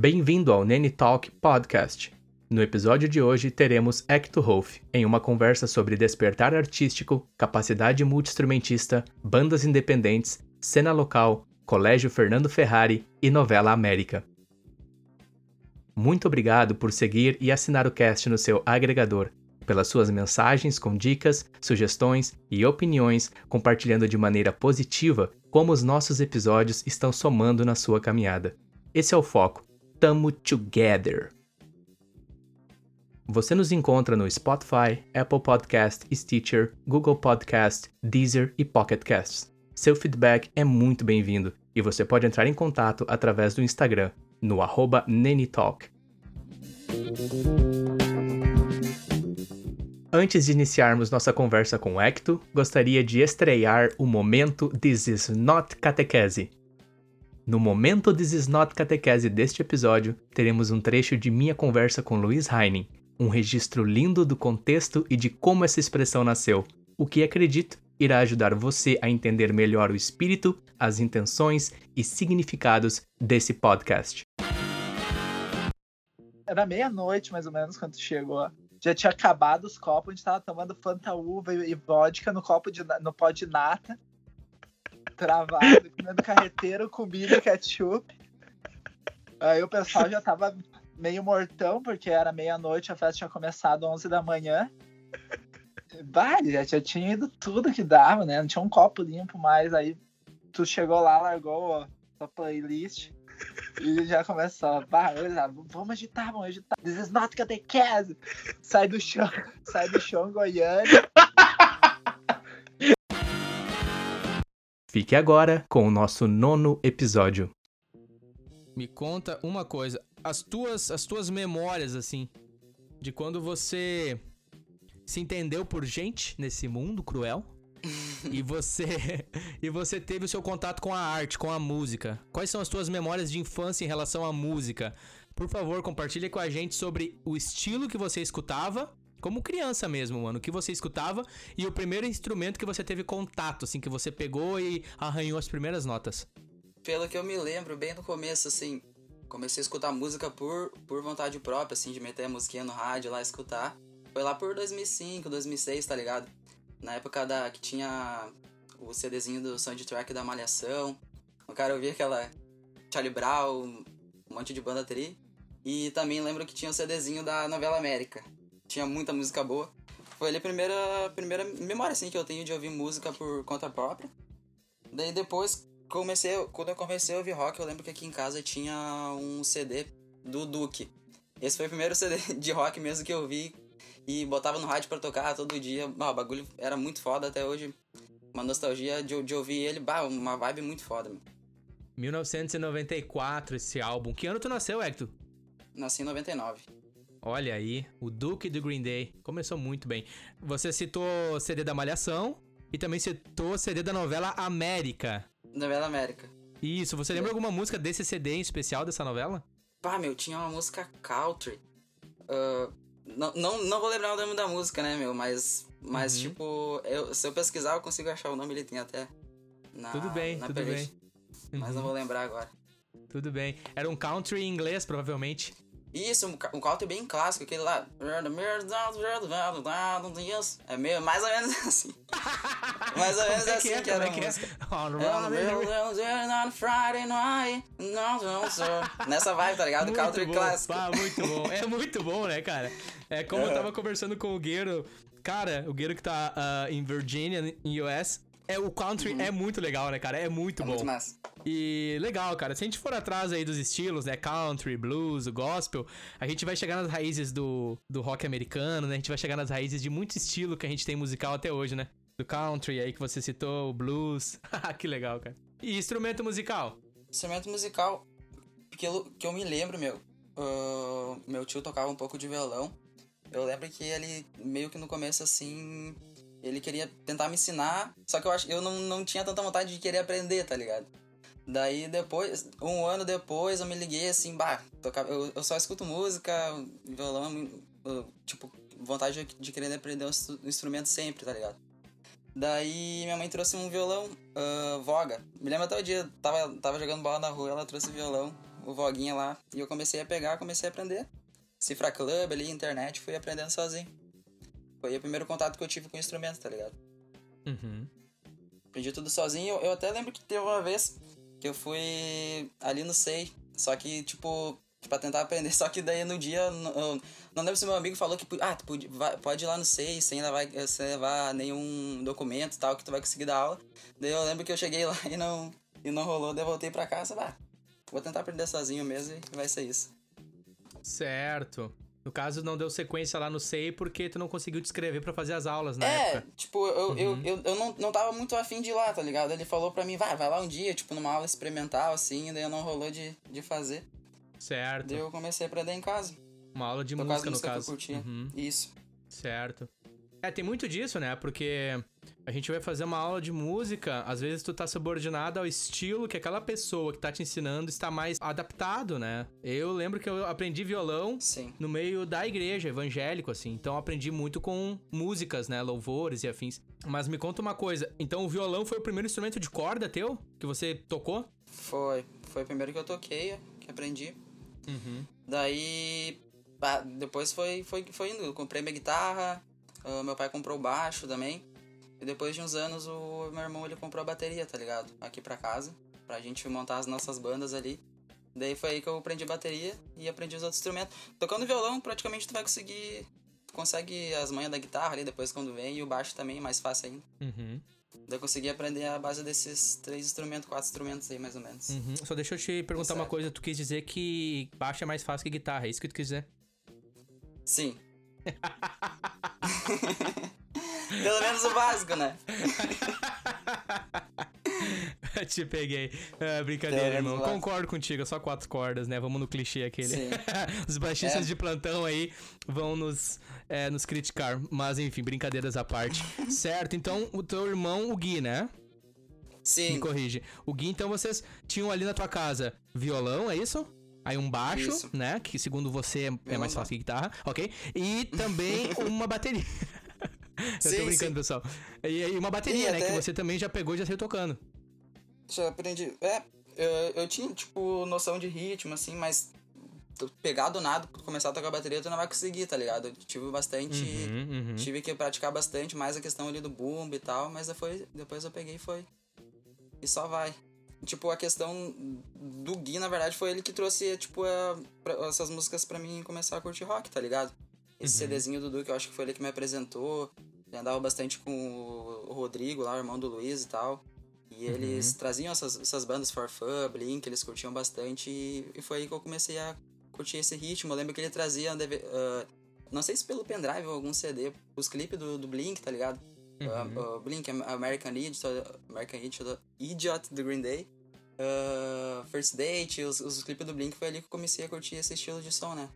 Bem-vindo ao Nene Talk Podcast. No episódio de hoje teremos Hector Rolf em uma conversa sobre despertar artístico, capacidade multiinstrumentista, bandas independentes, cena local, Colégio Fernando Ferrari e Novela América. Muito obrigado por seguir e assinar o cast no seu agregador, pelas suas mensagens com dicas, sugestões e opiniões, compartilhando de maneira positiva como os nossos episódios estão somando na sua caminhada. Esse é o foco. Tamo together! Você nos encontra no Spotify, Apple Podcast, Stitcher, Google Podcast, Deezer e Pocket Casts. Seu feedback é muito bem-vindo e você pode entrar em contato através do Instagram, no Nenitalk. Antes de iniciarmos nossa conversa com o Hector, gostaria de estrear o momento This Is Not Catequese. No momento This Is Not Catequese deste episódio, teremos um trecho de minha conversa com Luiz Heinen, um registro lindo do contexto e de como essa expressão nasceu, o que acredito irá ajudar você a entender melhor o espírito, as intenções e significados desse podcast. Era meia-noite, mais ou menos, quando chegou. Já tinha acabado os copos, a gente tava tomando Fanta Uva e vodka no copo de, no pó de nata. Travado, comendo carreteiro com milho e ketchup. Aí o pessoal já tava meio mortão, porque era meia-noite, a festa tinha começado às 11 da manhã. Bah, já, já tinha ido tudo que dava, né? Não tinha um copo limpo mais. Aí tu chegou lá, largou a playlist e já começou. Bah, vamos agitar, vamos agitar. This is not catequese. Sai do chão, sai do chão, Goiânia. Fique agora com o nosso nono episódio. Me conta uma coisa, as tuas, as tuas memórias assim, de quando você se entendeu por gente nesse mundo cruel e você e você teve o seu contato com a arte, com a música. Quais são as tuas memórias de infância em relação à música? Por favor, compartilhe com a gente sobre o estilo que você escutava, como criança mesmo, mano, que você escutava e o primeiro instrumento que você teve contato, assim, que você pegou e arranhou as primeiras notas. Pelo que eu me lembro, bem no começo, assim, comecei a escutar música por, por vontade própria, assim, de meter a musiquinha no rádio lá escutar. Foi lá por 2005, 2006, tá ligado? Na época da que tinha o CDzinho do soundtrack da Malhação. O cara ouvia aquela Charlie Brown, um monte de banda tri. E também lembro que tinha o CDzinho da Novela América. Tinha muita música boa. Foi ali a primeira, primeira memória assim, que eu tenho de ouvir música por conta própria. Daí depois, comecei, quando eu comecei a ouvir rock, eu lembro que aqui em casa tinha um CD do Duke. Esse foi o primeiro CD de rock mesmo que eu vi e botava no rádio para tocar todo dia. Bah, o bagulho era muito foda até hoje. Uma nostalgia de, de ouvir ele, bah, uma vibe muito foda. Meu. 1994 esse álbum. Que ano tu nasceu, Hector? Nasci em 99. Olha aí, o Duke do Green Day. Começou muito bem. Você citou CD da Malhação e também citou CD da novela América. Novela América. Isso, você lembra é. alguma música desse CD em especial dessa novela? Pá, meu, tinha uma música country. Uh, não, não, não vou lembrar o nome da música, né, meu? Mas, mas uhum. tipo, eu, se eu pesquisar, eu consigo achar o nome, ele tem até. Na, tudo bem, na tudo playlist. bem. Mas não vou lembrar agora. Tudo bem. Era um country em inglês, provavelmente. Isso, um, country bem clássico, aquele lá. É meio mais ou menos assim. mais ou menos é assim que, que era é que. Friday night. Nessa vibe, tá ligado? Muito country bom. clássico. Ah, muito bom. É muito bom, né, cara? É como eu tava conversando com o Gueiro. Cara, o Gueiro que tá uh, em Virginia, em US, é, o country uhum. é muito legal, né, cara? É muito é bom. Muito massa. E legal, cara. Se a gente for atrás aí dos estilos, né? Country, blues, gospel, a gente vai chegar nas raízes do, do rock americano, né? A gente vai chegar nas raízes de muito estilo que a gente tem musical até hoje, né? Do country aí que você citou, o blues. que legal, cara. E instrumento musical? Instrumento musical, que eu, que eu me lembro, meu. Uh, meu tio tocava um pouco de violão. Eu lembro que ele, meio que no começo, assim, ele queria tentar me ensinar, só que eu acho eu não, não tinha tanta vontade de querer aprender, tá ligado? Daí depois, um ano depois, eu me liguei assim, bah, tocava, eu, eu só escuto música, violão, eu, tipo, vontade de querer aprender um instrumento sempre, tá ligado? Daí minha mãe trouxe um violão uh, Voga. Me lembro até o dia, tava, tava jogando bola na rua, ela trouxe o violão, o Voguinha lá. E eu comecei a pegar, comecei a aprender. Cifra Club ali, internet, fui aprendendo sozinho. Foi o primeiro contato que eu tive com o instrumento, tá ligado? Uhum. Aprendi tudo sozinho. Eu até lembro que teve uma vez que eu fui ali no SEI. Só que, tipo, pra tentar aprender. Só que daí no dia, eu não lembro se meu amigo falou que ah, tu pode, pode ir lá no SEI sem levar, sem levar nenhum documento e tal, que tu vai conseguir dar aula. Daí eu lembro que eu cheguei lá e não, e não rolou, daí eu voltei pra casa, bah, vou tentar aprender sozinho mesmo e vai ser isso. Certo. No caso, não deu sequência lá no SEI porque tu não conseguiu te inscrever pra fazer as aulas na é, época. tipo, eu, uhum. eu, eu, eu, não, não tava muito afim de ir lá, tá ligado? Ele falou pra mim, vai, vai lá um dia, tipo, numa aula experimental, assim, daí não rolou de, de fazer. Certo. Daí eu comecei a aprender em casa. Uma aula de música, no caso. Que eu curtia. Uhum. Isso. Certo. É, tem muito disso, né? Porque a gente vai fazer uma aula de música, às vezes tu tá subordinado ao estilo que aquela pessoa que tá te ensinando está mais adaptado, né? Eu lembro que eu aprendi violão Sim. no meio da igreja, evangélico, assim. Então aprendi muito com músicas, né? Louvores e afins. Mas me conta uma coisa, então o violão foi o primeiro instrumento de corda teu que você tocou? Foi. Foi o primeiro que eu toquei, que aprendi. Uhum. Daí. Depois foi, foi, foi indo. Eu comprei minha guitarra, Uh, meu pai comprou o baixo também. E depois de uns anos, o meu irmão ele comprou a bateria, tá ligado? Aqui pra casa, pra gente montar as nossas bandas ali. Daí foi aí que eu aprendi bateria e aprendi os outros instrumentos. Tocando violão, praticamente tu vai conseguir. Tu consegue as manhas da guitarra ali depois quando vem, e o baixo também, mais fácil ainda. Uhum. Daí eu consegui aprender a base desses três instrumentos, quatro instrumentos aí, mais ou menos. Uhum. Só deixa eu te perguntar uma coisa, tu quis dizer que baixo é mais fácil que guitarra, é isso que tu quis dizer? Sim. Pelo menos o básico, né? Te peguei. É, brincadeira, irmão. Concordo contigo, é só quatro cordas, né? Vamos no clichê aquele. Os baixistas é. de plantão aí vão nos, é, nos criticar. Mas enfim, brincadeiras à parte. certo, então o teu irmão, o Gui, né? Sim. Me corrige. O Gui, então vocês tinham ali na tua casa violão, é isso? Aí um baixo, Isso. né? Que segundo você é mais fácil que guitarra, ok? E também uma bateria. Eu sim, tô brincando, sim. pessoal. E aí uma bateria, e né? Até... Que você também já pegou e já saiu tocando. Já aprendi. É, eu, eu tinha, tipo, noção de ritmo, assim, mas pegar do nada, começar a tocar bateria, tu não vai conseguir, tá ligado? Eu tive bastante. Uhum, uhum. Tive que praticar bastante, mais a questão ali do boom e tal, mas depois, depois eu peguei e foi. E só vai. Tipo, a questão do Gui, na verdade, foi ele que trouxe, tipo, a, pra, essas músicas para mim começar a curtir rock, tá ligado? Esse uhum. CDzinho do Duque, eu acho que foi ele que me apresentou. Ele andava bastante com o Rodrigo lá, o irmão do Luiz e tal. E eles uhum. traziam essas, essas bandas For Fun, Blink, eles curtiam bastante. E, e, foi aí que eu comecei a curtir esse ritmo. Eu lembro que ele trazia, uh, não sei se pelo pendrive ou algum CD, os clipes do, do Blink, tá ligado? Uhum. Uh, uh, Blink, American Idiot, American Idiot, Idiot do Green Day. Uh, First Date, os, os clipes do Blink foi ali que eu comecei a curtir esse estilo de som, né?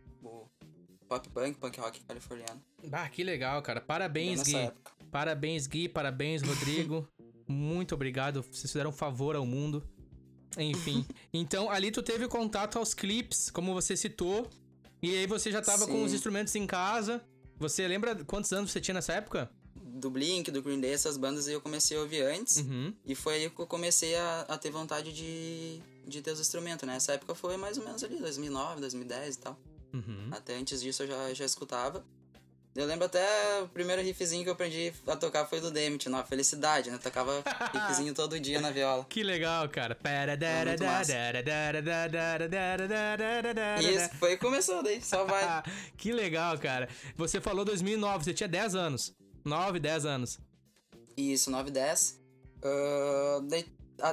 Pop punk, punk rock californiano. Bah, que legal, cara. Parabéns, Gui. Época. Parabéns, Gui. Parabéns, Rodrigo. Muito obrigado. Vocês fizeram um favor ao mundo. Enfim. então, ali tu teve contato aos clipes, como você citou. E aí você já tava Sim. com os instrumentos em casa. Você lembra quantos anos você tinha nessa época? do Blink, do Green Day, essas bandas eu comecei a ouvir antes. Uhum. E foi aí que eu comecei a, a, ter vontade de, de ter os instrumentos, né? Essa época foi mais ou menos ali, 2009, 2010 e tal. Uhum. Até antes disso eu já, já escutava. Eu lembro até o primeiro riffzinho que eu aprendi a tocar foi do Demit, na Felicidade, né? Tocava riffzinho todo dia na viola. Que legal, cara. Isso, foi começou daí, só vai. que legal, cara. Você falou 2009, você tinha 10 anos. 9, 10 anos. Isso, 9, 10. Uh, daí,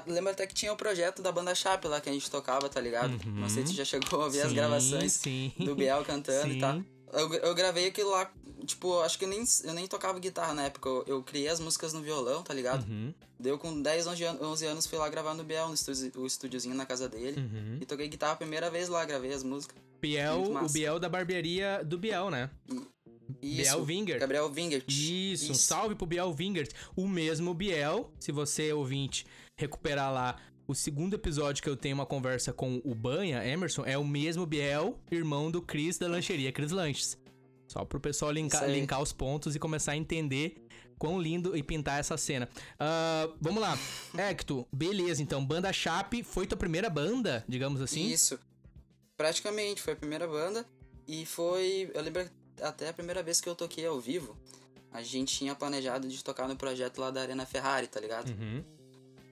lembra até que tinha o projeto da banda Chape lá que a gente tocava, tá ligado? Uhum. Não sei se já chegou a ouvir sim, as gravações sim. do Biel cantando sim. e tal. Eu, eu gravei aquilo lá, tipo, acho que eu nem, eu nem tocava guitarra na época. Eu, eu criei as músicas no violão, tá ligado? Uhum. Deu com 10, 11 anos, 11 anos fui lá gravar no Biel, no estúdio, o estúdiozinho na casa dele. Uhum. E toquei guitarra a primeira vez lá, gravei as músicas. Biel, o Biel da barbearia do Biel, né? Isso, Biel Wingert. Gabriel Wingert. Isso, Isso, um salve pro Biel Wingert. O mesmo Biel, se você, ouvinte, recuperar lá o segundo episódio que eu tenho uma conversa com o Banha, Emerson, é o mesmo Biel, irmão do Chris da lancheria Chris Lanches. Só pro pessoal linkar, linkar os pontos e começar a entender quão lindo e pintar essa cena. Uh, vamos lá. Hector, beleza, então. Banda Chape foi tua primeira banda, digamos assim? Isso. Praticamente, foi a primeira banda. E foi. Eu lembro até a primeira vez que eu toquei ao vivo. A gente tinha planejado de tocar no projeto lá da Arena Ferrari, tá ligado? Uhum.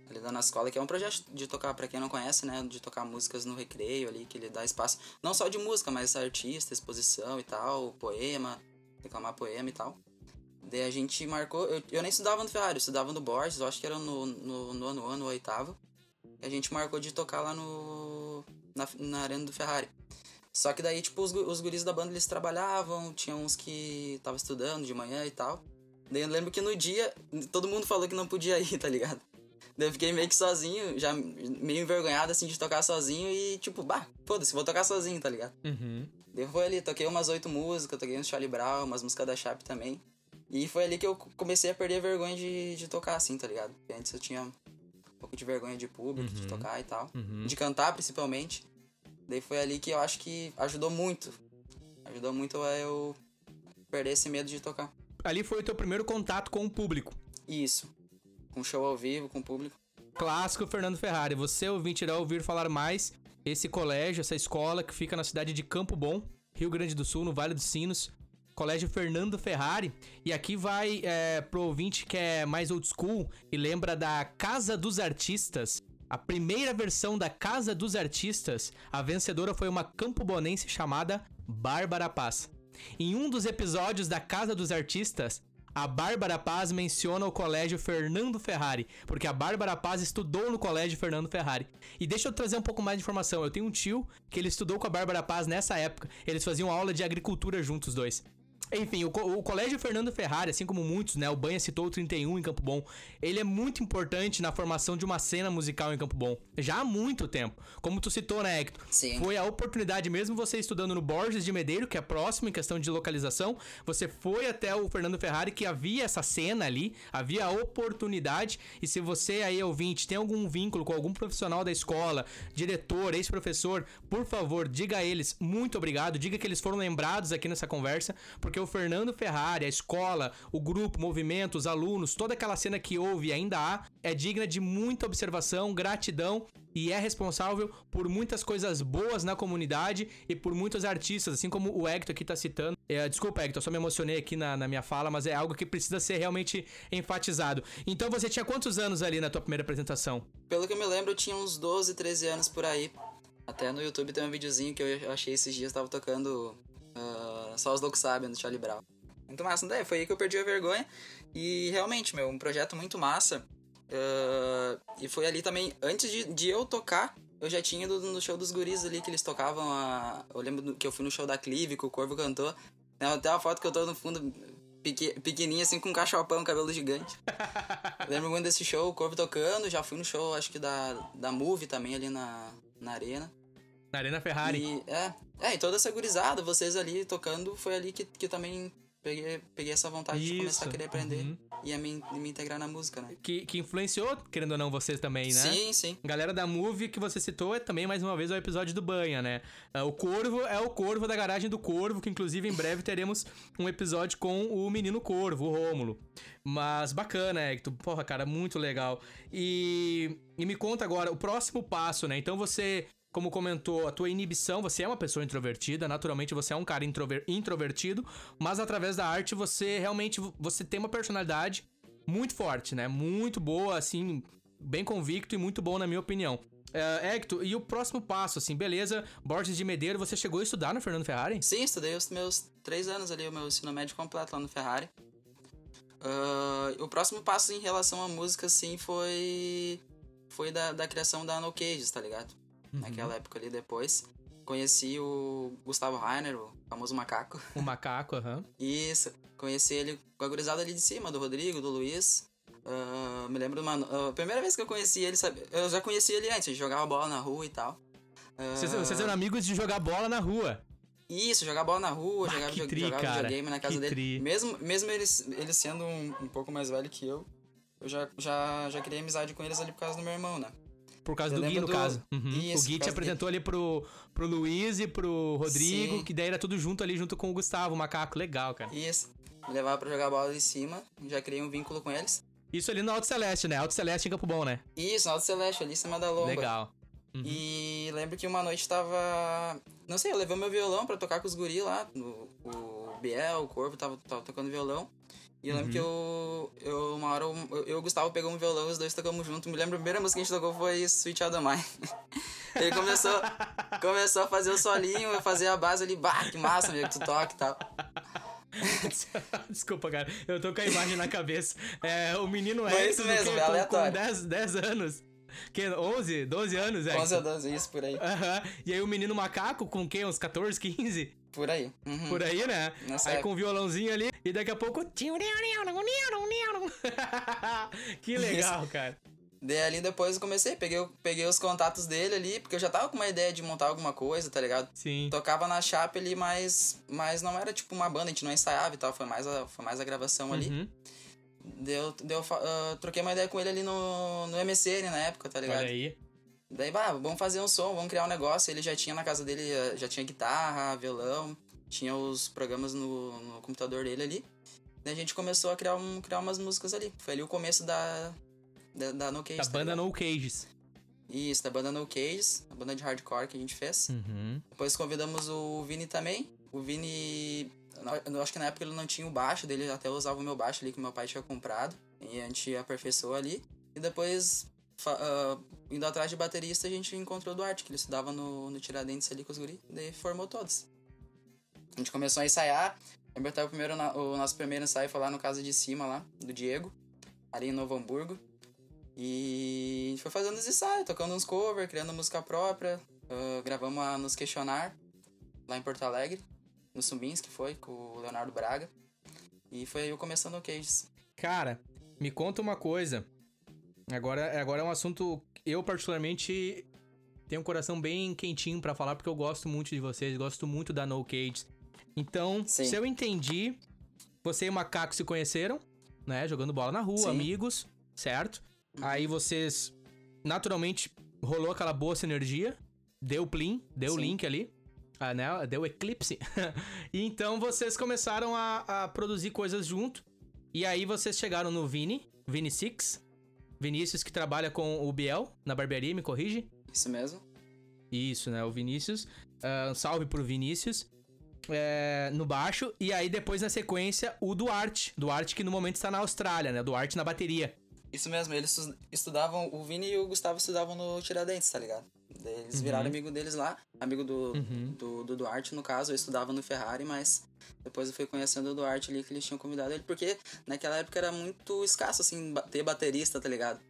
Ali da nossa escola, que é um projeto de tocar, pra quem não conhece, né? De tocar músicas no recreio ali, que ele dá espaço. Não só de música, mas artista, exposição e tal, poema, declamar poema e tal. Daí a gente marcou. Eu, eu nem estudava no Ferrari, eu estudava no Borges, eu acho que era no, no, no ano, ano, oitavo. E a gente marcou de tocar lá no. Na, na arena do Ferrari. Só que daí, tipo, os, os guris da banda eles trabalhavam, tinha uns que estavam estudando de manhã e tal. Daí eu lembro que no dia, todo mundo falou que não podia ir, tá ligado? Daí eu fiquei meio que sozinho, já meio envergonhado assim de tocar sozinho e tipo, bah, foda-se, vou tocar sozinho, tá ligado? Uhum. Daí foi ali, toquei umas oito músicas, toquei uns Charlie Brown, umas músicas da Chape também. E foi ali que eu comecei a perder a vergonha de, de tocar assim, tá ligado? Porque antes eu tinha um pouco de vergonha de público, de Uhum. tocar e tal. Uhum. De cantar, principalmente. Daí foi ali que eu acho que ajudou muito. Ajudou muito a eu perder esse medo de tocar. Ali foi o teu primeiro contato com o público. Isso. Com show ao vivo, com público. Clássico Fernando Ferrari. Você, ouvinte, irá ouvir falar mais esse colégio, essa escola que fica na cidade de Campo Bom, Rio Grande do Sul, no Vale dos Sinos. Colégio Fernando Ferrari. E aqui vai é, pro ouvinte que é mais old school e lembra da Casa dos Artistas. A primeira versão da Casa dos Artistas, a vencedora foi uma campobonense chamada Bárbara Paz. Em um dos episódios da Casa dos Artistas, a Bárbara Paz menciona o colégio Fernando Ferrari, porque a Bárbara Paz estudou no colégio Fernando Ferrari. E deixa eu trazer um pouco mais de informação. Eu tenho um tio que ele estudou com a Bárbara Paz nessa época. Eles faziam aula de agricultura juntos, os dois. Enfim, o, o Colégio Fernando Ferrari, assim como muitos, né? O Banha citou o 31 em Campo Bom. Ele é muito importante na formação de uma cena musical em Campo Bom. Já há muito tempo. Como tu citou, né, Hector? Sim. Foi a oportunidade, mesmo você estudando no Borges de Medeiro, que é próximo em questão de localização, você foi até o Fernando Ferrari, que havia essa cena ali, havia a oportunidade. E se você aí, ouvinte, tem algum vínculo com algum profissional da escola, diretor, ex-professor, por favor, diga a eles muito obrigado, diga que eles foram lembrados aqui nessa conversa, porque o Fernando Ferrari, a escola, o grupo, o movimento, os alunos, toda aquela cena que houve e ainda há, é digna de muita observação, gratidão e é responsável por muitas coisas boas na comunidade e por muitos artistas, assim como o Hector aqui tá citando. É, desculpa, Hector, só me emocionei aqui na, na minha fala, mas é algo que precisa ser realmente enfatizado. Então você tinha quantos anos ali na tua primeira apresentação? Pelo que eu me lembro, eu tinha uns 12, 13 anos por aí. Até no YouTube tem um videozinho que eu achei esses dias, tava tocando ah, Só os Loucos Sabem, do Charlie Brown. Muito massa, né? Foi aí que eu perdi a vergonha. E realmente, meu, um projeto muito massa. Ah, e foi ali também, antes de, de eu tocar, eu já tinha ido no show dos guris ali que eles tocavam. A... Eu lembro que eu fui no show da Clive, que o Corvo cantou. Tem até uma foto que eu tô no fundo, peque- pequenininha, assim, com um cachopão, cabelo gigante. Eu lembro muito desse show, o Corvo tocando. Já fui no show, acho que da, da Move também ali na, na arena. Na Arena Ferrari. E, é, é, e toda essa gurizada, vocês ali tocando, foi ali que, que eu também peguei, peguei essa vontade de começar a querer aprender Uhum. e a me, me integrar na música, né? Que, que influenciou, querendo ou não, vocês também, né? Sim, sim. Galera da Move que você citou é também, mais uma vez, o episódio do Banha, né? Ah, O Corvo é o Corvo da garagem do Corvo, que inclusive em breve teremos um episódio com o menino Corvo, o Rômulo. Mas bacana, Hector. Porra, cara, muito legal. E, e me conta agora, o próximo passo, né? Então você, como comentou, a tua inibição, você é uma pessoa introvertida, naturalmente você é um cara introver- introvertido, mas através da arte você realmente você tem uma personalidade muito forte, né? Muito boa, assim, bem convicto e muito bom na minha opinião. É, Hector, e o próximo passo, assim, beleza, Borges de Medeiro, você chegou a estudar no Fernando Ferrari? Sim, estudei os meus três anos ali, o meu ensino médio completo lá no Ferrari. Ah, o próximo passo em relação à música, assim, foi. Foi da, da criação da No Cages, tá ligado? Uhum. Naquela época ali depois. Conheci o Gustavo Rainer, o famoso macaco. O macaco, aham. Isso, conheci ele com a gurizada ali de cima, do Rodrigo, do Luiz. Ah, me lembro, mano, a primeira vez que eu conheci ele, sabe? Eu já conheci ele antes, jogava bola na rua e tal. Ah, Vocês, vocês eram amigos de jogar bola na rua. Isso, jogar bola na rua, Bah, jogava, tri, jogava cara, videogame na casa dele. tri. Mesmo, mesmo ele, ele sendo um, um pouco mais velho que eu, eu já, já, já criei amizade com eles ali por causa do meu irmão, né? Por causa Eu do Gui, no do- caso. Uhum. Isso, o Gui te apresentou ali pro, pro Luiz e pro Rodrigo, Sim. que daí era tudo junto ali, junto com o Gustavo, o macaco. Legal, cara. Isso, levava pra jogar bola ali em cima, já criei um vínculo com eles. Isso ali no Alto Celeste, né? Alto Celeste em Campo Bom, né? Isso, Alto Celeste, ali em cima da lomba. Legal. Uhum. E lembro que uma noite tava. Não sei, eu levei meu violão pra tocar com os guri lá. No, o Biel, o Corvo tava, tava tocando violão. E eu lembro Uhum. que eu, eu. Uma hora eu, eu e o Gustavo pegamos um violão os dois tocamos junto. Me lembro a primeira música que a gente tocou foi Sweet Adamai. Ele começou, começou a fazer o solinho, eu fazia a base ali, bah, que massa, meu, que tu toca e tal. Desculpa, cara. Eu tô com a imagem na cabeça. É, o menino Foi Hector, isso mesmo, quê? é com, com aleatório. 10, 10 anos. Que, 11, 12 anos, é. 11 ou 12, isso, por aí. Aham. E aí o menino macaco com quê? Uns 14, 15? Por aí. Uhum. Por aí, né? Nessa aí época. com o violãozinho ali. E daqui a pouco. que legal, cara. Daí ali depois eu comecei, peguei, peguei os contatos dele ali, porque eu já tava com uma ideia de montar alguma coisa, tá ligado? Sim. Tocava na chapa ali, mas, mas não era tipo uma banda, a gente não ensaiava e tal, foi mais a, foi mais a gravação ali. Uhum. Deu, deu, ah, troquei uma ideia com ele ali no, no MSN na época, tá ligado? Olha aí. Daí, bah, vamos fazer um som, vamos criar um negócio. Ele já tinha na casa dele, eh, já tinha guitarra, violão, tinha os programas no, no computador dele ali. Daí a gente começou a criar, um, criar umas músicas ali. Foi ali o começo da, da, da No Cage. Da tá banda ligado? No Cages. Isso, da banda No Cages, a banda de hardcore que a gente fez. Uhum. Depois convidamos o Vini também. O Vini, eu- eu acho que na época ele não tinha o baixo dele, até usava o meu baixo ali que meu pai tinha comprado. E a gente aperfeiçoou ali. E depois, ah, indo atrás de baterista, a gente encontrou o Duarte, que ele estudava no, no Tiradentes ali com os guri. Daí formou todos. A gente começou a ensaiar. Lembro até o, primeiro, o nosso primeiro ensaio foi lá no Casa de Cima, lá, do Diego, ali em Novo Hamburgo. E a gente foi fazendo os ensaios, tocando uns covers, criando música própria. ah, gravamos a Nos Questionar, lá em Porto Alegre, no Sumbins, que foi, com o Leonardo Braga. E foi eu começando o Cages. Cara, me conta uma coisa. Agora, agora é um assunto. Eu, particularmente, tenho um coração bem quentinho pra falar, porque eu gosto muito de vocês, gosto muito da No Cage. Então, Sim. se eu entendi, você e o Macaco se conheceram, né? Jogando bola na rua, Sim. amigos, certo? Aí vocês, naturalmente, rolou aquela boa sinergia, deu plim, deu Sim. link ali. Ah, né? Deu eclipse. e então vocês começaram a, a produzir coisas junto. E aí vocês chegaram no Vini, Vini Six. Vinícius que trabalha com o Biel na barbearia, me corrige? Isso mesmo? Isso, né? O Vinícius. Um salve pro Vinícius. É, no baixo. E aí depois na sequência o Duarte. Duarte que no momento está na Austrália, né? Duarte na bateria. Isso mesmo, eles estu- estudavam, o Vini e o Gustavo estudavam no Tiradentes, tá ligado? Eles viraram amigo deles lá, amigo do, Uhum. do, do Duarte, no caso, eu estudava no Ferrari, mas depois eu fui conhecendo o Duarte ali, que eles tinham convidado ele, porque naquela época era muito escasso, assim, ter baterista, tá ligado?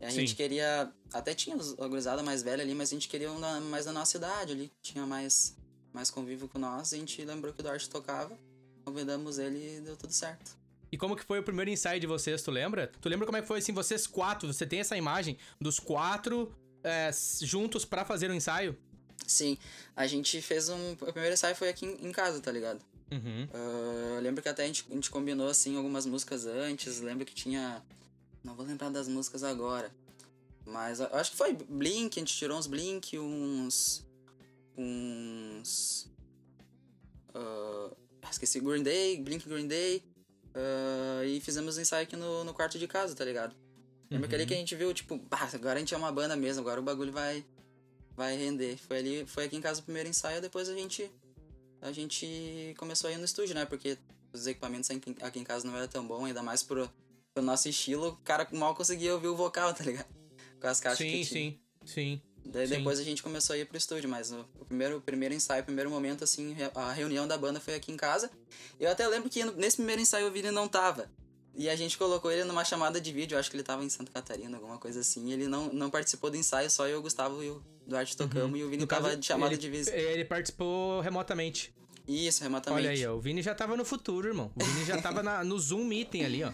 E a Sim. gente queria, até tinha a gurizada mais velha ali, mas a gente queria um na- mais da nossa idade ali, que tinha mais, mais convívio com nós, e a gente lembrou que o Duarte tocava, convidamos ele e deu tudo certo. E como que foi o primeiro ensaio de vocês, tu lembra? Tu lembra como é que foi assim, vocês quatro? Você tem essa imagem dos quatro é, juntos pra fazer o ensaio? Sim, a gente fez um. O primeiro ensaio foi aqui em casa, tá ligado? Uhum. Eu lembro que até a gente, a gente combinou assim algumas músicas antes. Lembro que tinha. Não vou lembrar das músicas agora. Mas eu acho que foi Blink, a gente tirou uns Blink, uns. Uns. ah, esqueci Green Day, Blink Green Day. ah, e fizemos um ensaio aqui no, no quarto de casa, tá ligado? Lembro que ali que a gente viu, tipo, "Bah, agora a gente é uma banda mesmo, agora o bagulho vai, vai render. Foi ali, foi aqui em casa o primeiro ensaio, depois a gente a gente começou a ir no estúdio, né? Porque os equipamentos aqui, em casa não era tão bom, ainda mais pro, pro nosso estilo, o cara mal conseguia ouvir o vocal, tá ligado? Com as caixas Sim, que tinha. sim, sim. Daí sim. depois a gente começou a ir pro estúdio, mas o, primeiro, o primeiro ensaio, o primeiro momento, assim, a reunião da banda foi aqui em casa. Eu até lembro que nesse primeiro ensaio o Vini não tava. E a gente colocou ele numa chamada de vídeo, acho que ele tava em Santa Catarina, alguma coisa assim. Ele não, não participou do ensaio, só eu, o Gustavo e o Duarte tocamos, e o Vini Uhum. No tava caso, de chamada ele, de visita. Ele participou remotamente. Isso, remotamente. Olha aí, ó. O Vini já tava no futuro, irmão. O Vini já tava na- no Zoom Meeting ali, ó.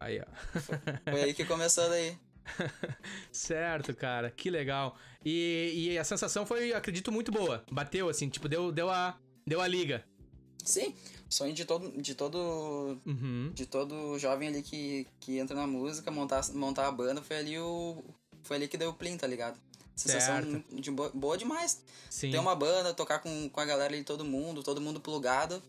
Aí, ó. Foi aí que começou daí. Certo, cara. Que legal. E, e a sensação foi, acredito, muito boa. Bateu, assim, tipo, deu, deu, a, deu a liga. Sim, o sonho de todo, de todo, Uhum. de todo jovem ali que, que entra na música, montar, montar a banda, foi ali o, foi ali que deu o plim, tá ligado? Sensação de boa, boa demais. Sim. Ter uma banda, tocar com, com a galera ali, todo mundo, todo mundo plugado,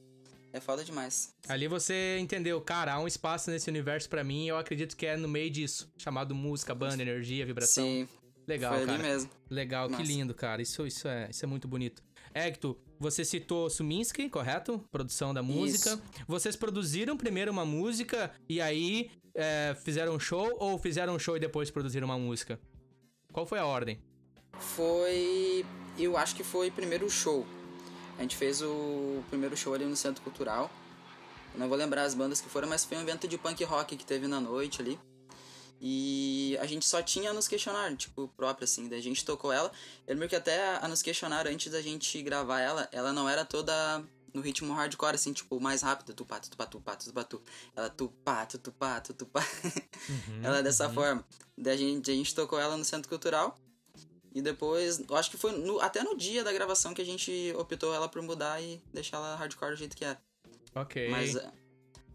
é foda demais. Ali você entendeu, cara, há um espaço nesse universo pra mim e eu acredito que é no meio disso. Chamado música, banda, energia, vibração. Sim, Legal, Foi cara. ali mesmo. Legal, Massa. que lindo, cara. Isso, isso, é, isso é muito bonito. Hector, você citou Suminsky, correto? Produção da música. Vocês produziram primeiro uma música e aí é, fizeram um show ou fizeram um show e depois produziram uma música? Qual foi a ordem? Foi. Eu acho que foi primeiro show. A gente fez o primeiro show ali no Centro Cultural. Eu não vou lembrar as bandas que foram, mas foi um evento de punk rock que teve na noite ali. E a gente só tinha a nos questionar, tipo, própria, assim. Daí a gente tocou ela. Eu lembro que até a nos questionar, antes da gente gravar ela, ela não era toda no ritmo hardcore, assim, tipo, mais rápido. Tupá, tupá, tupá, tupá, tu. Ela tupá, tupá, tupá. ela é dessa forma. Daí a gente, a gente tocou ela no Centro Cultural. E depois, eu acho que foi no- até no dia da gravação que a gente optou ela por mudar e deixar ela hardcore do jeito que é. Ok. Mas,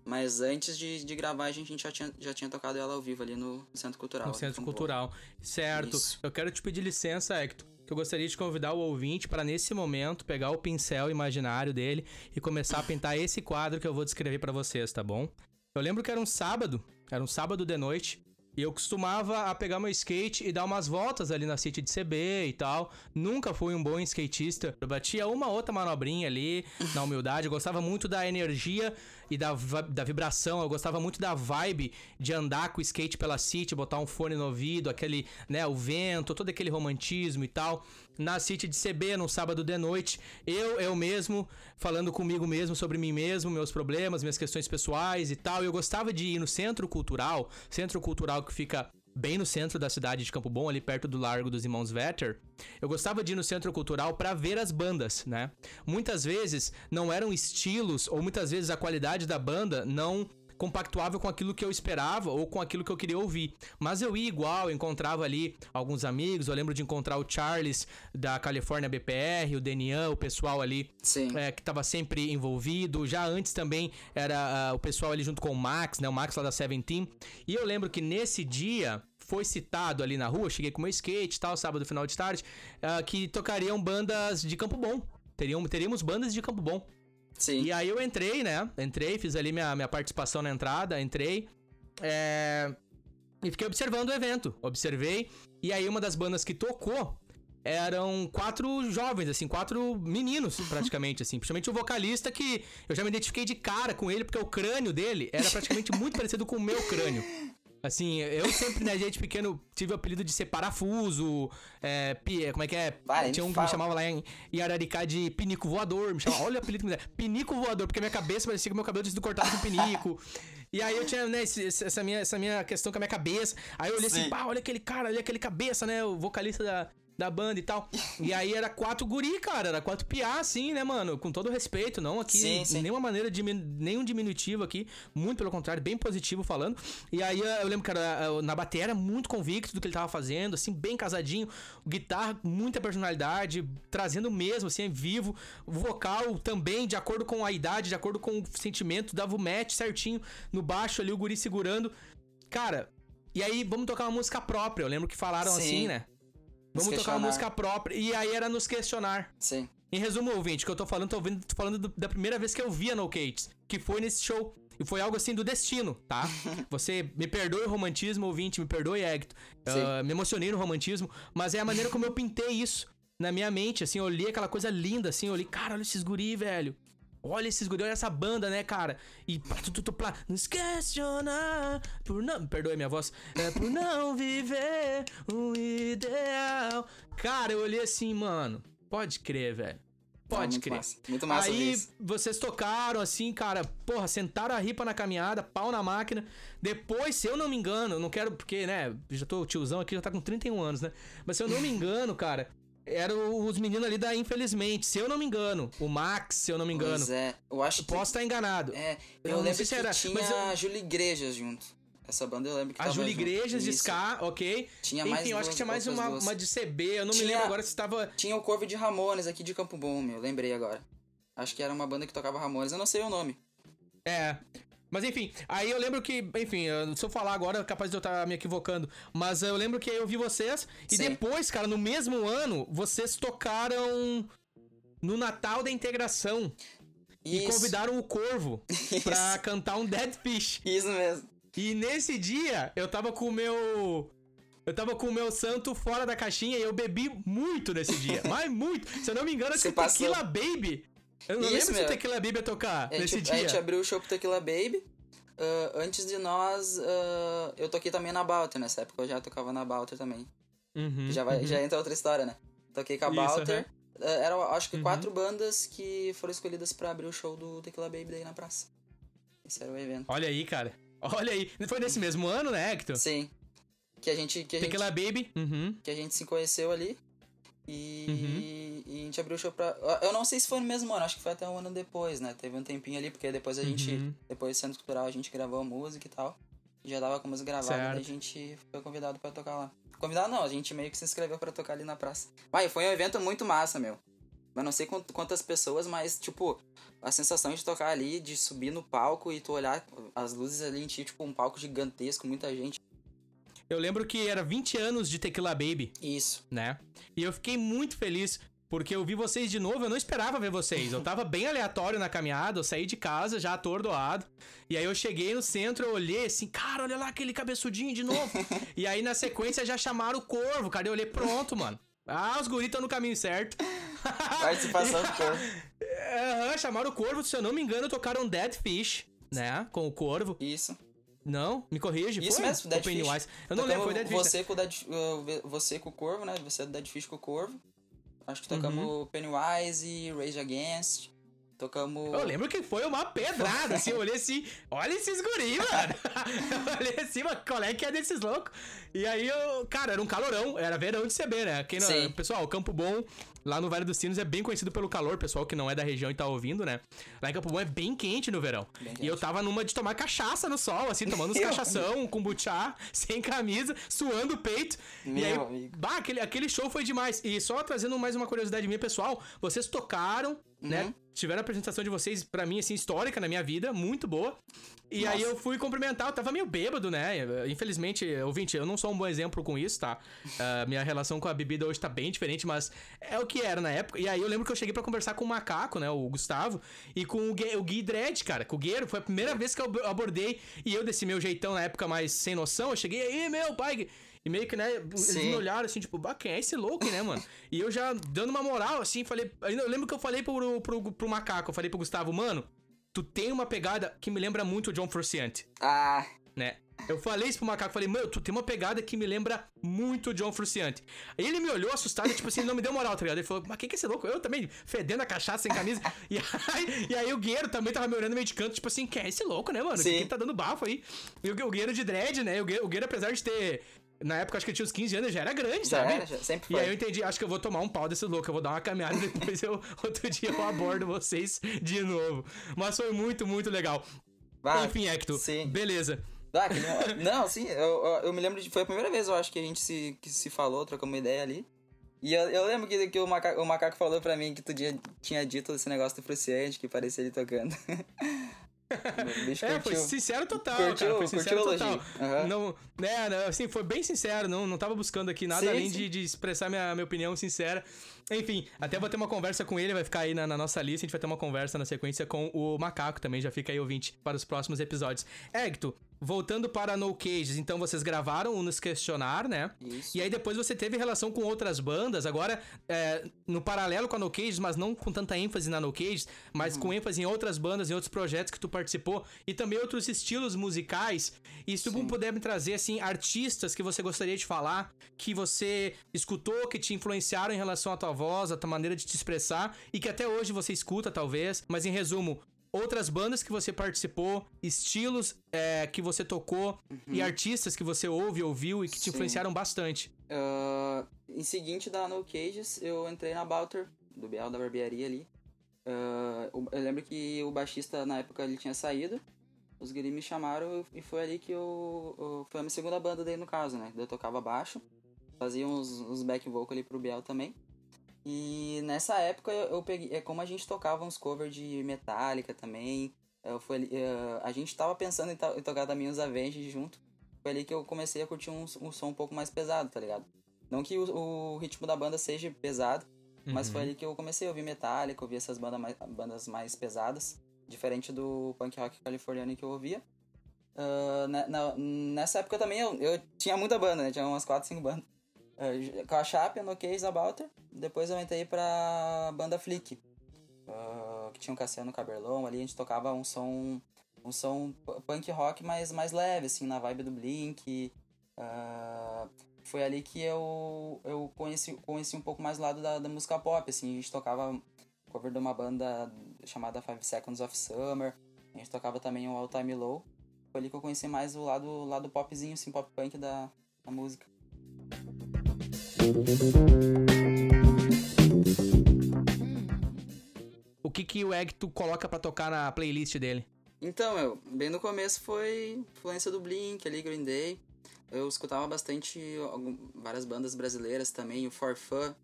mas antes de, de gravar, a gente já tinha, já tinha tocado ela ao vivo ali no Centro Cultural. No Centro Cultural. Certo. Isso. Eu quero te pedir licença, Hector, que eu gostaria de convidar o ouvinte para nesse momento pegar o pincel imaginário dele e começar a pintar esse quadro que eu vou descrever para vocês, tá bom? Eu lembro que era um sábado, era um sábado de noite, e eu costumava a pegar meu skate e dar umas voltas ali na City de CB e tal. Nunca fui um bom skatista. Eu batia uma outra manobrinha ali, na humildade. Eu gostava muito da energia e da, da vibração. Eu gostava muito da vibe de andar com o skate pela City, botar um fone no ouvido, aquele, né, o vento, todo aquele romantismo e tal. Na City de CB, num sábado de noite, eu, eu mesmo, falando comigo mesmo sobre mim mesmo, meus problemas, minhas questões pessoais e tal. Eu gostava de ir no centro cultural, centro cultural que fica bem no centro da cidade de Campo Bom, ali perto do Largo dos Irmãos Vetter. Eu gostava de ir no centro cultural pra ver as bandas, né? Muitas vezes não eram estilos ou muitas vezes a qualidade da banda não compactuava com aquilo que eu esperava ou com aquilo que eu queria ouvir. Mas eu ia igual, eu encontrava ali alguns amigos, eu lembro de encontrar o Charles da Califórnia BPR, o Denian, o pessoal ali é, que tava sempre envolvido. Já antes também era ah, o pessoal ali junto com o Max, né? O Max lá da Seventeen. E eu lembro que nesse dia foi citado ali na rua, cheguei com meu skate e tal, sábado, final de tarde, ah, que tocariam bandas de Campo Bom. Teriam, teríamos bandas de Campo Bom. Sim. E aí eu entrei, né? Entrei, fiz ali minha, minha participação na entrada, entrei. é, E fiquei observando o evento. Observei. E aí uma das bandas que tocou eram quatro jovens, assim, quatro meninos, praticamente, assim. Principalmente o vocalista que eu já me identifiquei de cara com ele, porque o crânio dele era praticamente muito parecido com o meu crânio. Assim, eu sempre, né, desde pequeno, tive o apelido de ser parafuso, é, pi- como é que é? Vai, Tinha um que me fala. chamava lá em, em Araricá de pinico voador, me chamava, olha o apelido que me deram, pinico voador, porque minha cabeça parecia que meu cabelo tinha sido cortado com pinico. E aí eu tinha, né, esse- essa, minha, essa minha questão com a minha cabeça. Aí eu olhei assim, Sim. pá, olha aquele cara, olha aquele cabeça, né, o vocalista da, da banda e tal. E aí era quatro guri, cara, era quatro piá, assim, né, mano? Com todo respeito, não aqui, Sim, sim. nenhuma maneira, de nenhum diminutivo aqui, muito pelo contrário, bem positivo falando. E aí eu lembro que era, eh, na bateria era muito convicto do que ele tava fazendo, assim, bem casadinho, guitarra, muita personalidade, trazendo mesmo, assim, vivo, vocal também, de acordo com a idade, de acordo com o sentimento, dava o match certinho no baixo ali, o guri segurando. Cara, e aí vamos tocar uma música própria, eu lembro que falaram Sim. assim, né? Vamos tocar uma música própria. E aí era nos questionar. Sim. Em resumo, ouvinte, que eu tô falando, tô, ouvindo, tô falando do- da primeira vez que eu vi a No Cates, que foi nesse show. E foi algo assim do destino, tá? Você me perdoe o romantismo, ouvinte, me perdoe, Hector. Sim. Ah, me emocionei no romantismo, mas é a maneira como eu pintei isso na minha mente, assim, eu olhei aquela coisa linda, assim, eu olhei, cara, olha esses guri, velho. Olha esses guri, olha essa banda, né, cara? E plá, tu, tu, tu, plá, nos questionar por não. Perdoe minha voz. É por não viver o ideal. Cara, eu olhei assim, mano. Pode crer, velho. Pode muito crer. Massa. Muito massa Aí isso. vocês tocaram assim, cara, porra, sentaram a ripa na caminhada, pau na máquina. Depois, se eu não me engano, não quero, porque, né, já tô tiozão aqui, já tá com 31 anos, né? Mas se eu não me engano, cara, eram os meninos ali da Infelizmente, se eu não me engano. O Max, se eu não me engano. Pois é. Eu acho que... Posso estar enganado. É, Eu eu, não lembro se que era, tinha mas eu- a Júlia Igrejas junto. Essa banda eu lembro que A tava Júlia junto. Igrejas de. Ska, ok. Tinha Enfim, mais eu acho que tinha mais uma, duas. uma de CB, eu não me Tinha- lembro agora se tava. Tinha o Corvo de Ramones aqui de Campo Bom, meu. Lembrei agora. Acho que era uma banda que tocava Ramones. Eu não sei o nome. É. Mas enfim, aí eu lembro que, enfim, se eu falar agora, é capaz de eu estar me equivocando. Mas eu lembro que eu vi vocês. E Sim. depois, cara, no mesmo ano, vocês tocaram no Natal da Integração. E Isso. convidaram o Corvo pra cantar um Dead Fish. Isso mesmo. E nesse dia, eu tava com o meu. Eu tava com o meu santo fora da caixinha e eu bebi muito nesse dia. mas muito. Se eu não me engano, acho Você que passou- Tequila Baby. Eu não Isso, lembro se o Tequila Baby ia tocar A nesse gente, a dia. gente abriu o show pro Tequila Baby. Ah, antes de nós, ah, eu toquei também na Balter. Nessa época eu já tocava na Balter também. Uhum, já, vai, uhum. já entra outra história, né? Toquei com a Isso, Balter. Ah, eram, acho que Uhum. quatro bandas que foram escolhidas pra abrir o show do Tequila Baby daí na praça. Esse era o evento. Olha aí, cara. Olha aí. Foi nesse mesmo ano, né, Hector? Sim. Que a gente, que a gente, Tequila Baby. Uhum. que a gente se conheceu ali. E, Uhum. e a gente abriu o show pra. Eu não sei se foi no mesmo ano, acho que foi até um ano depois, né? Teve um tempinho ali, porque depois a gente. Uhum. Depois do Centro Cultural a gente gravou a música e tal. Já tava com a música gravada, Certo. daí a gente foi convidado pra tocar lá. Convidado não, a gente meio que se inscreveu pra tocar ali na praça. Vai, foi um evento muito massa, meu. Mas não sei quant- quantas pessoas, mas, tipo, a sensação de tocar ali, de subir no palco e tu olhar as luzes ali em ti, tipo, um palco gigantesco, muita gente. Eu lembro que era 20 anos de Tequila Baby, Isso. né? E eu fiquei muito feliz porque eu vi vocês de novo. Eu não esperava ver vocês. Eu tava bem aleatório na caminhada. Eu saí de casa já atordoado. E aí eu cheguei no centro, eu olhei assim, cara, olha lá aquele cabeçudinho de novo. e aí na sequência já chamaram o corvo, cara. Eu olhei, pronto, mano. Ah, os guris estão no caminho certo. Participação do corpo. Aham, chamaram o corvo, se eu não me engano, tocaram Dead Fish, né? Com o corvo. Isso. Não, me corrige. Isso foi? mesmo, Dead. Fish. Eu não lembro, foi Dead Tocamos Fish. né? você com, o Dead, uh, você com o Corvo, né? Você é do Dead Fish com o Corvo. Acho que tocamos Uhum. Pennywise e Rage Against. Tocamos... Eu lembro que foi uma pedrada, assim, eu olhei assim, olha esses guri, mano. eu olhei assim, mas qual é que é desses loucos? E aí, eu, cara, era um calorão, era verão de CB, né? Quem não, Sim. pessoal, Campo Bom, lá no Vale dos Sinos, é bem conhecido pelo calor, pessoal que não é da região e tá ouvindo, né? Lá em Campo Bom é bem quente no verão. Bem E eu quente. tava numa de tomar cachaça no sol, assim, tomando uns Meu cachação, com buchá, sem camisa, suando o peito. e Meu aí, amigo. bah, aquele, aquele show foi demais. E só trazendo mais uma curiosidade minha, pessoal, vocês tocaram, né? Uhum. Tiveram a apresentação de vocês, pra mim, assim, histórica na minha vida, muito boa. E Nossa. aí eu fui cumprimentar, eu tava meio bêbado, né? Infelizmente, ouvinte, eu não sou um bom exemplo com isso, tá? Ah, minha relação com a bebida hoje tá bem diferente, mas é o que era na época. E aí eu lembro que eu cheguei pra conversar com o Macaco, né? O Gustavo, e com o Gui, o Gui Dredd, cara, com o Gueiro. Foi a primeira vez que eu abordei, e eu desse meu jeitão na época mais sem noção, eu cheguei aí, meu pai... E meio que, né, eles Sim. me olharam assim, tipo, bah, quem é esse louco, né, mano? E eu já dando uma moral, assim, falei. Eu lembro que eu falei pro, pro, pro macaco, eu falei pro Gustavo, mano, tu tem uma pegada que me lembra muito o John Frusciante, Ah, né? Eu falei isso pro macaco, falei, mano, tu tem uma pegada que me lembra muito o John Frusciante. Aí ele me olhou assustado, tipo assim, ele não me deu moral, tá ligado? Ele falou, mas quem que é esse louco? Eu também, fedendo a cachaça sem camisa. e, aí, e aí o Guerreiro também tava me olhando meio de canto, tipo assim, quem é esse louco, né, mano? Sim. Quem tá dando bafo aí? E o, o Guerreiro de dread, né? O Guerreiro, o Guerreiro, apesar de ter. Na época, acho que ele tinha uns 15 anos, já era grande, já sabe? era, já, sempre E foi. aí eu entendi, acho que eu vou tomar um pau desse louco, eu vou dar uma caminhada e depois eu, outro dia eu abordo vocês de novo. Mas foi muito, muito legal. Vai. Enfim, Hector, sim. beleza. Ah, não, sim, eu, eu, eu me lembro de. Foi a primeira vez, eu acho, que a gente se, que se falou, trocamos uma ideia ali. E eu, eu lembro que, que o, macaco, o macaco falou pra mim que tu tinha, tinha dito esse negócio do Fruciante, que parecia ele tocando. É, foi sincero total, Curtiu- cara. Foi sincero total. Aham. Não, né, né, assim, foi bem sincero, não, não tava buscando aqui nada Sim, além sim. De, de expressar minha, minha opinião sincera. Enfim, até vou ter uma conversa com ele, vai ficar aí na, na nossa lista, a gente vai ter uma conversa na sequência com o Macaco também, já fica aí ouvinte para os próximos episódios. Hector, voltando para No Cages, então vocês gravaram o Nos Questionar, né? Isso. E aí depois você teve relação com outras bandas, agora é, no paralelo com a No Cages, mas não com tanta ênfase na No Cages, mas com ênfase em outras bandas, em outros projetos que tu participou e também outros estilos musicais. E se tu Sim. puder me trazer, assim, artistas que você gostaria de falar, que você escutou, que te influenciaram em relação à tua voz, à tua maneira de te expressar e que até hoje você escuta, talvez, mas em resumo. Outras bandas que você participou, estilos é, que você tocou e artistas que você ouve, ouviu e que te Sim. influenciaram bastante. Ah, em seguinte da No Cages, eu entrei na Balter, do Biel da barbearia ali. O- eu lembro que o baixista na época ele tinha saído. Os guris me chamaram e foi ali que eu, eu- Foi a minha segunda banda daí no caso, né? Eu tocava baixo, fazia uns, uns back vocal ali pro Biel também. E nessa época eu, eu peguei. É como a gente tocava uns covers de Metallica também. Eu ali- eh, a gente tava pensando em, to- em tocar também os Avenged junto. Foi ali que eu comecei a curtir um, um som um pouco mais pesado, tá ligado? Não que o, o ritmo da banda seja pesado, mas Uhum. foi ali que eu comecei a ouvir Metallica, ouvir essas bandas mais, bandas mais pesadas, diferente do punk rock californiano que eu ouvia. Uh, na, na, nessa época também eu, eu tinha muita banda, né? Tinha umas 4, 5 bandas. Uh, com a Chape, no Case About Depois eu entrei pra banda Flick. Uh, que tinha um Cassiano Caberlão ali, a gente tocava um som. Um som punk rock mais, mais leve, assim, na vibe do Blink. Uh, foi ali que eu, eu conheci, conheci um pouco mais o lado da, da música pop, assim, a gente tocava cover de uma banda chamada Five Seconds of Summer, a gente tocava também o All Time Low, foi ali que eu conheci mais o lado, lado popzinho, assim, pop punk da, da música. O que que o Egg coloca para tocar na playlist dele? Então, eu, bem no começo foi influência do Blink, ali, Green Day. Eu escutava bastante várias bandas brasileiras também, o For Fun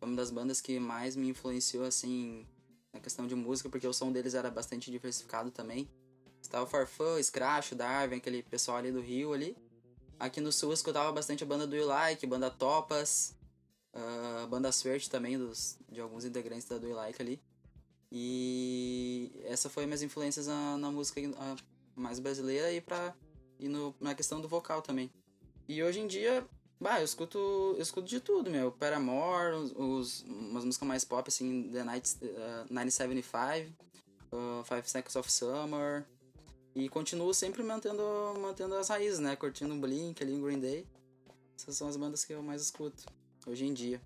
foi uma das bandas que mais me influenciou, assim, na questão de música, porque o som deles era bastante diversificado também. Estava Farfã, Scratch, Darwin, aquele pessoal ali do Rio ali. Aqui no sul eu escutava bastante a banda do You Like, banda Topas, uh, banda Swert também, dos, de alguns integrantes da do You Like ali. E essa foi minhas influências na, na música uh, mais brasileira e, pra, e no, na questão do vocal também. E hoje em dia, bah, eu escuto, eu escuto de tudo, meu. Paramore, os, os, umas músicas mais pop, assim, The Night, uh, 975, uh, Five Seconds of Summer. E continuo sempre mantendo, mantendo as raízes, né? Curtindo Blink ali, Green Day. Essas são as bandas que eu mais escuto hoje em dia.